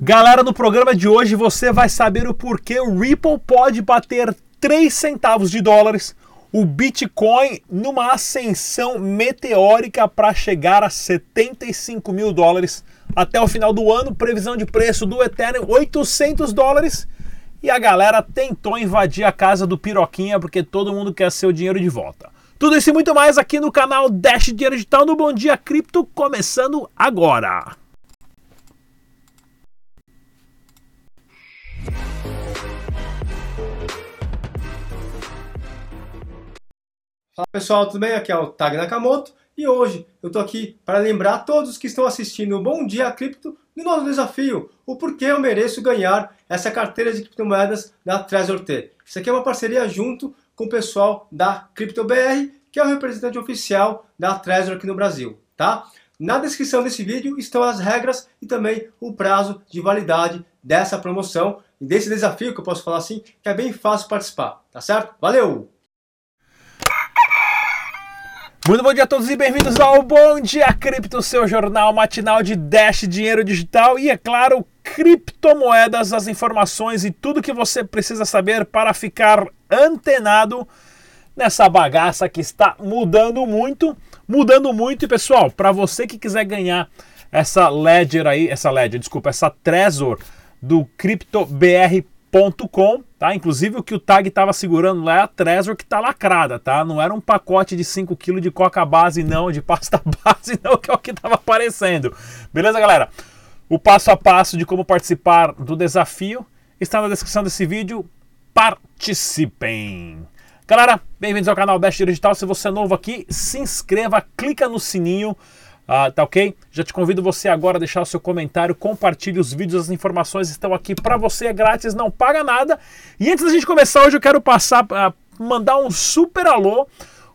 Galera, no programa de hoje você vai saber o porquê o Ripple pode bater 3 centavos de dólares, o Bitcoin numa ascensão meteórica para chegar a 75 mil dólares até o final do ano, previsão de preço do Ethereum 800 dólares e a galera tentou invadir a casa do Piroquinha porque todo mundo quer seu dinheiro de volta. Tudo isso e muito mais aqui no canal Dash Dinheiro Digital no Bom Dia Cripto, começando agora. Fala pessoal, tudo bem? Aqui é o Tag Nakamoto e hoje eu tô aqui para lembrar a todos que estão assistindo o Bom Dia Cripto do nosso desafio, o porquê eu mereço ganhar essa carteira de criptomoedas da Trezor T. Isso aqui é uma parceria junto com o pessoal da CryptoBR, que é o representante oficial da Trezor aqui no Brasil, tá? Na descrição desse vídeo estão as regras e também o prazo de validade dessa promoção e desse desafio que eu posso falar assim, que é bem fácil participar, tá certo? Valeu! Muito bom dia a todos e bem-vindos ao Bom Dia Cripto, seu jornal matinal de Dash Dinheiro Digital e, é claro, criptomoedas, as informações e tudo que você precisa saber para ficar antenado nessa bagaça que está mudando muito, mudando muito. E, pessoal, para você que quiser ganhar essa Ledger aí, essa Ledger, desculpa, essa Trezor do CryptoBR com, tá? Inclusive o que o tag estava segurando lá é a Trezor que tá lacrada, tá? Não era um pacote de 5 kg de coca base não, de pasta base não, que é o que estava aparecendo. Beleza, galera? O passo a passo de como participar do desafio está na descrição desse vídeo. Participem! Galera, bem-vindos ao canal Dash Digital. Se você é novo aqui, se inscreva, clica no sininho ah, tá ok? Já te convido você agora a deixar o seu comentário, compartilhe os vídeos, as informações estão aqui para você, é grátis, não paga nada. E antes da gente começar hoje, eu quero passar a mandar um super alô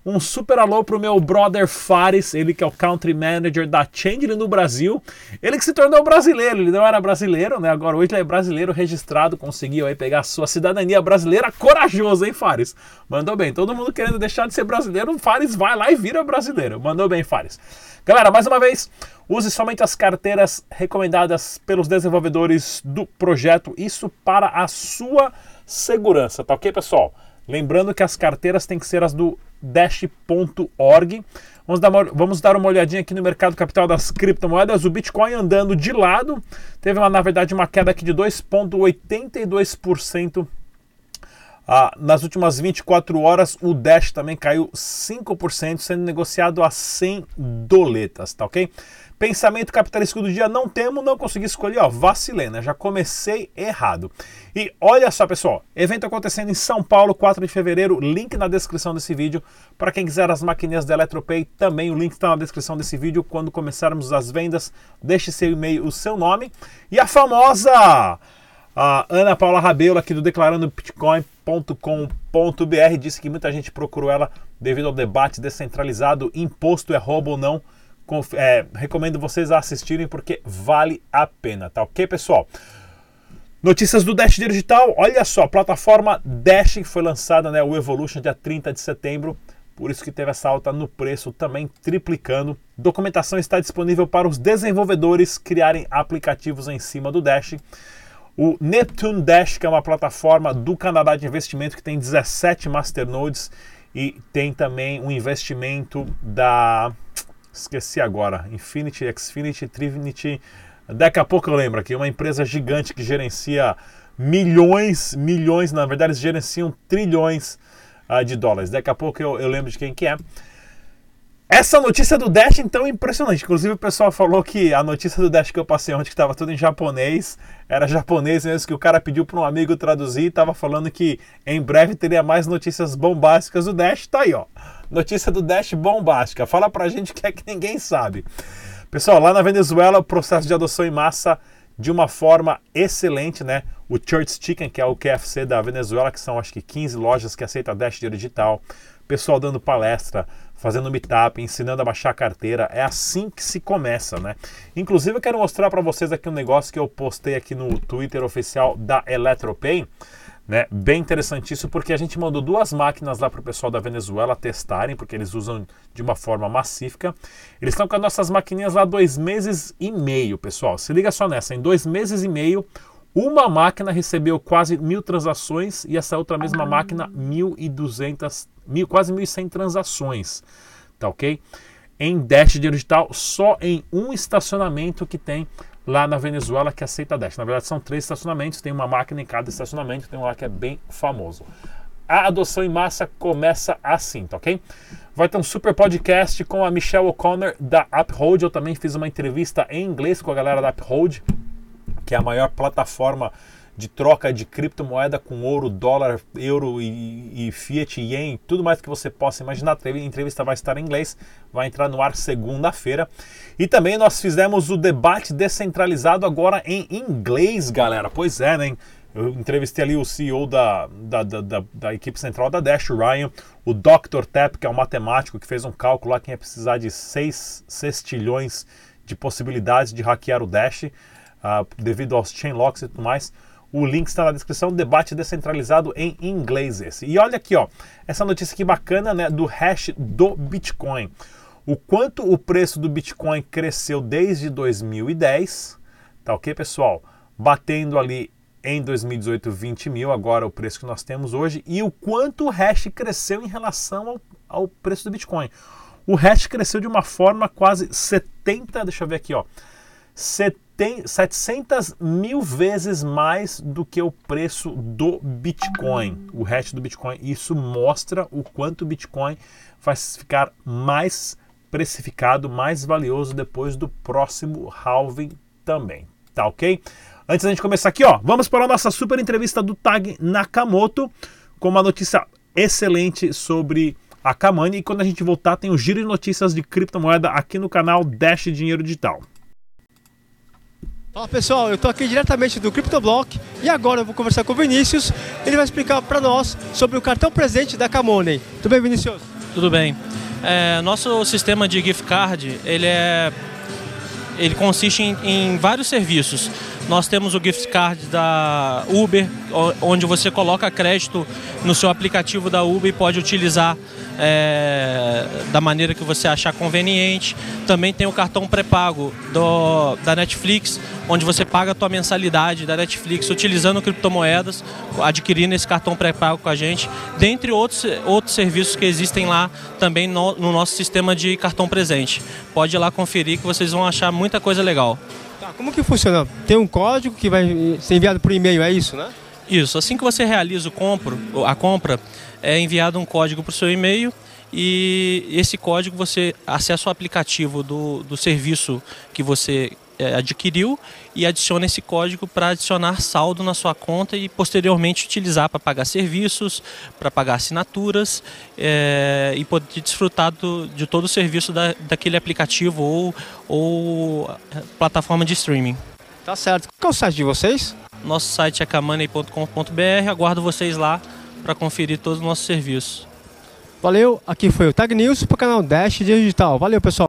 um super alô pro meu brother Fares, ele que é o country manager da Changeling no Brasil. Ele que se tornou brasileiro, ele não era brasileiro, né? Agora hoje ele é brasileiro registrado, conseguiu aí pegar sua cidadania brasileira. Corajoso, hein, Fares? Mandou bem. Todo mundo querendo deixar de ser brasileiro, Fares vai lá e vira brasileiro. Mandou bem, Fares. Galera, mais uma vez, use somente as carteiras recomendadas pelos desenvolvedores do projeto, isso para a sua segurança, tá ok, pessoal? Lembrando que as carteiras têm que ser as do dash.org. Vamos dar, uma, vamos dar uma olhadinha aqui no mercado capital das criptomoedas. O Bitcoin andando de lado, teve uma, na verdade uma queda aqui de 2,82% ah, nas últimas 24 horas, o Dash também caiu 5%, sendo negociado a 100 doletas, tá ok? Pensamento capitalístico do dia, não temo, não consegui escolher, ó, vacilei, né? Já comecei errado. E olha só, pessoal, evento acontecendo em São Paulo, 4 de fevereiro, link na descrição desse vídeo. Para quem quiser as maquininhas da Eletropay, também o link está na descrição desse vídeo. Quando começarmos as vendas, deixe seu e-mail, o seu nome. E a famosa a Ana Paula Rabelo, aqui do Declarando Bitcoin com.br disse que muita gente procurou ela devido ao debate descentralizado, imposto é roubo ou não. É, recomendo vocês assistirem porque vale a pena, tá ok, pessoal? Notícias do Dash Digital, olha só, a plataforma Dash foi lançada, né, o Evolution, dia 30 de setembro, por isso que teve essa alta no preço, também triplicando. Documentação está disponível para os desenvolvedores criarem aplicativos em cima do Dash. O Neptune Dash, que é uma plataforma do Canadá de investimento que tem 17 masternodes e tem também um investimento da esqueci agora, Infinity, Xfinity, Trinity. Daqui a pouco eu lembro aqui, uma empresa gigante que gerencia milhões, milhões, na verdade eles gerenciam trilhões uh, de dólares. Daqui a pouco eu, eu lembro de quem que é. Essa notícia do Dash, então, é impressionante. Inclusive, o pessoal falou que a notícia do Dash que eu passei ontem, que estava tudo em japonês, era japonês mesmo, que o cara pediu para um amigo traduzir e estava falando que em breve teria mais notícias bombásticas do Dash. Tá aí, ó. Notícia do Dash bombástica. Fala pra gente que é que ninguém sabe. Pessoal, lá na Venezuela, o processo de adoção em massa de uma forma excelente, né? O Church Chicken, que é o KFC da Venezuela, que são acho que 15 lojas que aceitam Dash digital. Pessoal dando palestra fazendo meetup, ensinando a baixar a carteira. É assim que se começa, né? Inclusive, eu quero mostrar para vocês aqui um negócio que eu postei aqui no Twitter oficial da Eletropay. Né? Bem interessante isso, porque a gente mandou duas máquinas lá para o pessoal da Venezuela testarem, porque eles usam de uma forma macifica. Eles estão com as nossas maquininhas lá dois meses e meio, pessoal. Se liga só nessa, em dois meses e meio, uma máquina recebeu quase mil transações e essa outra mesma ah. máquina, 1.200, mil, quase 1.100 transações. Tá ok? Em Dash digital, só em um estacionamento que tem lá na Venezuela que aceita Dash. Na verdade, são três estacionamentos, tem uma máquina em cada estacionamento, tem um lá que é bem famoso. A adoção em massa começa assim, tá ok? Vai ter um super podcast com a Michelle O'Connor da Uphold. Eu também fiz uma entrevista em inglês com a galera da Uphold, que é a maior plataforma de troca de criptomoeda com ouro, dólar, euro e, e fiat, yen, tudo mais que você possa imaginar. A entrevista vai estar em inglês, vai entrar no ar segunda-feira. E também nós fizemos o debate descentralizado agora em inglês, galera. Pois é, né? Eu entrevistei ali o CEO da, da, da, da, da equipe central da Dash, Ryan, o Dr. Tap, que é um matemático que fez um cálculo lá que ia precisar de 6 sextilhões de possibilidades de hackear o Dash, uh, devido aos chain locks e tudo mais. O link está na descrição, debate descentralizado em inglês esse. E olha aqui, ó, essa notícia aqui bacana, né, do hash do Bitcoin. O quanto o preço do Bitcoin cresceu desde 2010, tá ok, pessoal? Batendo ali em 2018 20 mil, agora o preço que nós temos hoje, e o quanto o hash cresceu em relação ao, ao preço do Bitcoin. O hash cresceu de uma forma quase 70, deixa eu ver aqui, ó, 70 tem 700 mil vezes mais do que o preço do Bitcoin, o hash do Bitcoin. Isso mostra o quanto o Bitcoin vai ficar mais precificado, mais valioso depois do próximo halving também. Tá ok? Antes da gente começar aqui, ó, vamos para a nossa super entrevista do Tag Nakamoto com uma notícia excelente sobre a Kamani. E quando a gente voltar, tem o giro de notícias de criptomoeda aqui no canal Dash Dinheiro Digital. Fala pessoal, eu estou aqui diretamente do CryptoBlock e agora eu vou conversar com o Vinícius. Ele vai explicar para nós sobre o cartão presente da Camoney. Tudo bem, Vinícius? Tudo bem. É, nosso sistema de gift card ele é, ele consiste em, em vários serviços. Nós temos o gift card da Uber, onde você coloca crédito no seu aplicativo da Uber e pode utilizar é, da maneira que você achar conveniente. Também tem o cartão pré-pago da Netflix, onde você paga a tua mensalidade da Netflix utilizando criptomoedas, adquirindo esse cartão pré-pago com a gente, dentre outros, outros serviços que existem lá também no, no nosso sistema de cartão presente. Pode ir lá conferir que vocês vão achar muita coisa legal. Tá, como que funciona? Tem um código que vai ser enviado por e-mail, é isso, né? Isso, assim que você realiza o compro, a compra, é enviado um código para o seu e-mail e esse código você acessa o aplicativo do, do serviço que você adquiriu e adiciona esse código para adicionar saldo na sua conta e posteriormente utilizar para pagar serviços, para pagar assinaturas é, e poder desfrutar do, de todo o serviço da, daquele aplicativo ou, ou é, plataforma de streaming. Tá certo. Qual é o site de vocês? Nosso site é camoney.com.br. Aguardo vocês lá para conferir todos os nossos serviços. Valeu, aqui foi o Tag News para o canal Dash Digital. Valeu, pessoal.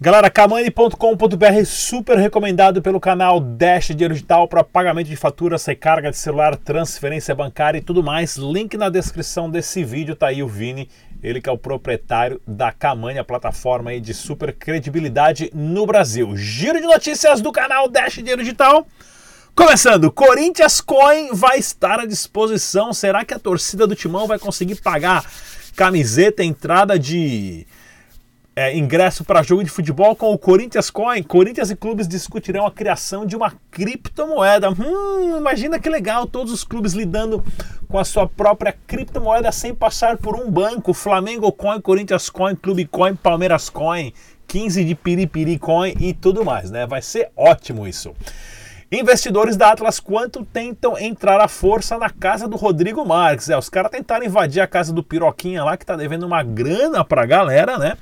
Galera, kamani.com.br super recomendado pelo canal Dash Dinheiro Digital para pagamento de faturas, recarga de celular, transferência bancária e tudo mais. Link na descrição desse vídeo, tá aí o Vini, ele que é o proprietário da Kamani, a plataforma aí de super credibilidade no Brasil. Giro de notícias do canal Dash Dinheiro Digital. Começando, Corinthians Coin vai estar à disposição. Será que a torcida do Timão vai conseguir pagar camiseta, entrada de é, ingresso para jogo de futebol com o Corinthians Coin. Corinthians e clubes discutirão a criação de uma criptomoeda. Hum, imagina que legal, todos os clubes lidando com a sua própria criptomoeda sem passar por um banco. Flamengo Coin, Corinthians Coin, Clube Coin, Palmeiras Coin, 15 de Piripiri Coin e tudo mais, né? Vai ser ótimo isso. Investidores da Atlas Quantum tentam entrar à força na casa do Rodrigo Marques. É, os caras tentaram invadir a casa do Piroquinha lá, que tá devendo uma grana pra galera, né?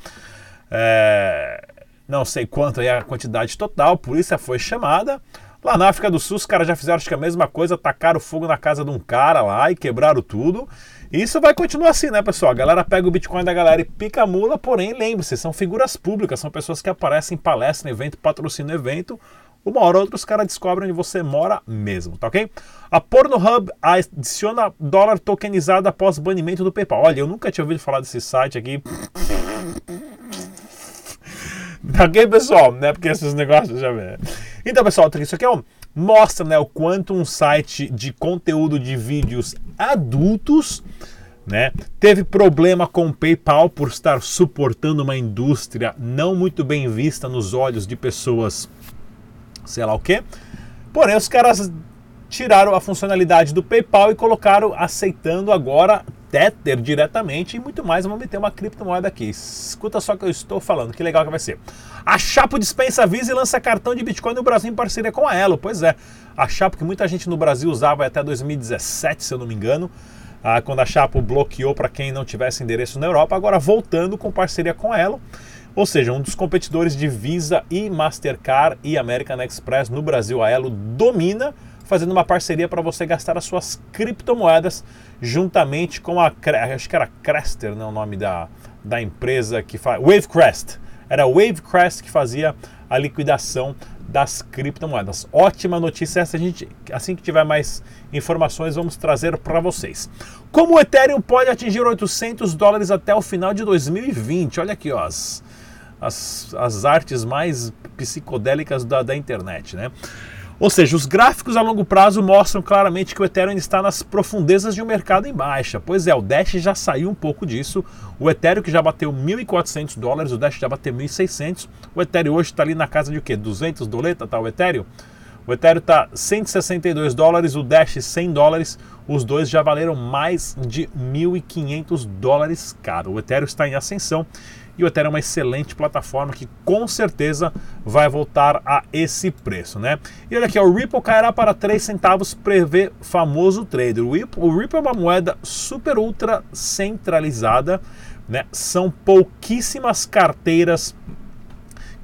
É, não sei quanto é a quantidade total, polícia foi chamada. Lá na África do Sul, os caras já fizeram acho que a mesma coisa, tacaram fogo na casa de um cara lá e quebraram tudo. Isso vai continuar assim, né, pessoal? A galera pega o Bitcoin da galera e pica a mula, porém, lembre-se, são figuras públicas, são pessoas que aparecem em palestra, em evento, patrocinam evento. uma hora ou outra os caras descobrem onde você mora mesmo, tá ok? A Pornhub adiciona dólar tokenizado após banimento do PayPal. Olha, eu nunca tinha ouvido falar desse site aqui. Ok, pessoal? Né? Porque esses negócios já vê. Então, pessoal, isso aqui é um, mostra né, o quanto um site de conteúdo de vídeos adultos né, teve problema com o PayPal por estar suportando uma indústria não muito bem vista nos olhos de pessoas, sei lá o que. Porém, os caras tiraram a funcionalidade do PayPal e colocaram aceitando agora Tether diretamente e muito mais. Vamos meter uma criptomoeda aqui. Escuta só o que eu estou falando, que legal que vai ser. A Chapo dispensa Visa e lança cartão de Bitcoin no Brasil em parceria com a Elo. Pois é, a Chapo que muita gente no Brasil usava até 2017, se eu não me engano, ah, quando a Chapo bloqueou para quem não tivesse endereço na Europa, agora voltando com parceria com a Elo. Ou seja, um dos competidores de Visa e Mastercard e American Express no Brasil, a Elo domina fazendo uma parceria para você gastar as suas criptomoedas juntamente com a acho que era Crester, né, o nome da, da empresa que faz Wavecrest. Era Wavecrest que fazia a liquidação das criptomoedas. Ótima notícia essa, a gente assim que tiver mais informações vamos trazer para vocês. Como o Ethereum pode atingir 800 dólares até o final de 2020? Olha aqui, ó, as, as, as artes mais psicodélicas da, da internet, né? Ou seja, os gráficos a longo prazo mostram claramente que o Ethereum está nas profundezas de um mercado em baixa. Pois é, o Dash já saiu um pouco disso. O Ethereum que já bateu 1.400 dólares, o Dash já bateu 1.600. O Ethereum hoje está ali na casa de o quê? 200 doleta, tá o Ethereum? O Ethereum está 162 dólares, o Dash 100 dólares. Os dois já valeram mais de 1.500 dólares cada. O Ethereum está em ascensão e o Ethereum é uma excelente plataforma que com certeza vai voltar a esse preço, né? E olha aqui, o Ripple cairá para 3 centavos, prevê famoso trader. O Ripple, o Ripple é uma moeda super ultra centralizada, né? São pouquíssimas carteiras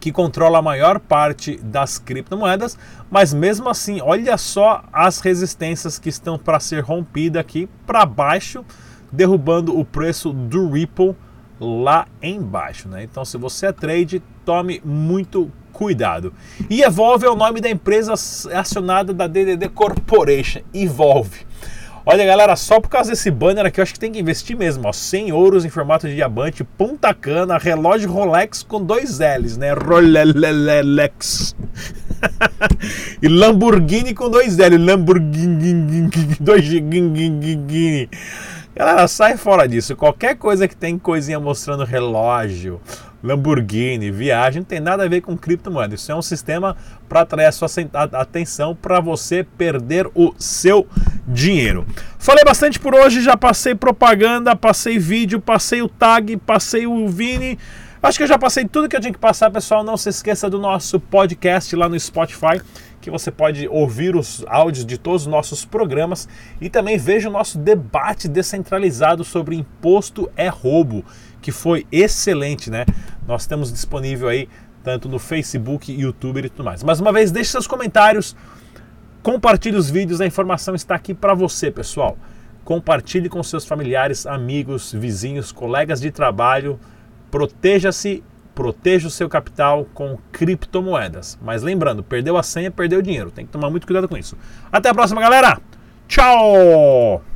que controla a maior parte das criptomoedas, mas mesmo assim, olha só as resistências que estão para ser rompidas aqui para baixo, derrubando o preço do Ripple lá embaixo. Né? Então, se você é trade, tome muito cuidado. E Evolve é o nome da empresa acionada da DDD Corporation, Evolve. Olha, galera, só por causa desse banner aqui, eu acho que tem que investir mesmo. Ó, 100 ouros em formato de diamante, Punta Cana, relógio Rolex com dois L's, né? Rolex. e Lamborghini com dois L, Lamborghini, dois Lamborghini. Galera, sai fora disso. Qualquer coisa que tem coisinha mostrando relógio, Lamborghini, viagem, não tem nada a ver com criptomoeda. Isso é um sistema para atrair a sua atenção para você perder o seu dinheiro. Falei bastante por hoje, já passei propaganda, passei vídeo, passei o tag, passei o Vini. Acho que eu já passei tudo que eu tinha que passar, pessoal. Não se esqueça do nosso podcast lá no Spotify que você pode ouvir os áudios de todos os nossos programas e também veja o nosso debate descentralizado sobre imposto é roubo, que foi excelente, né? Nós temos disponível aí tanto no Facebook, YouTube e tudo mais. Mais uma vez, deixe seus comentários, compartilhe os vídeos, a informação está aqui para você, pessoal. Compartilhe com seus familiares, amigos, vizinhos, colegas de trabalho. Proteja-se proteja o seu capital com criptomoedas. Mas lembrando, perdeu a senha, perdeu o dinheiro. Tem que tomar muito cuidado com isso. Até a próxima, galera! Tchau!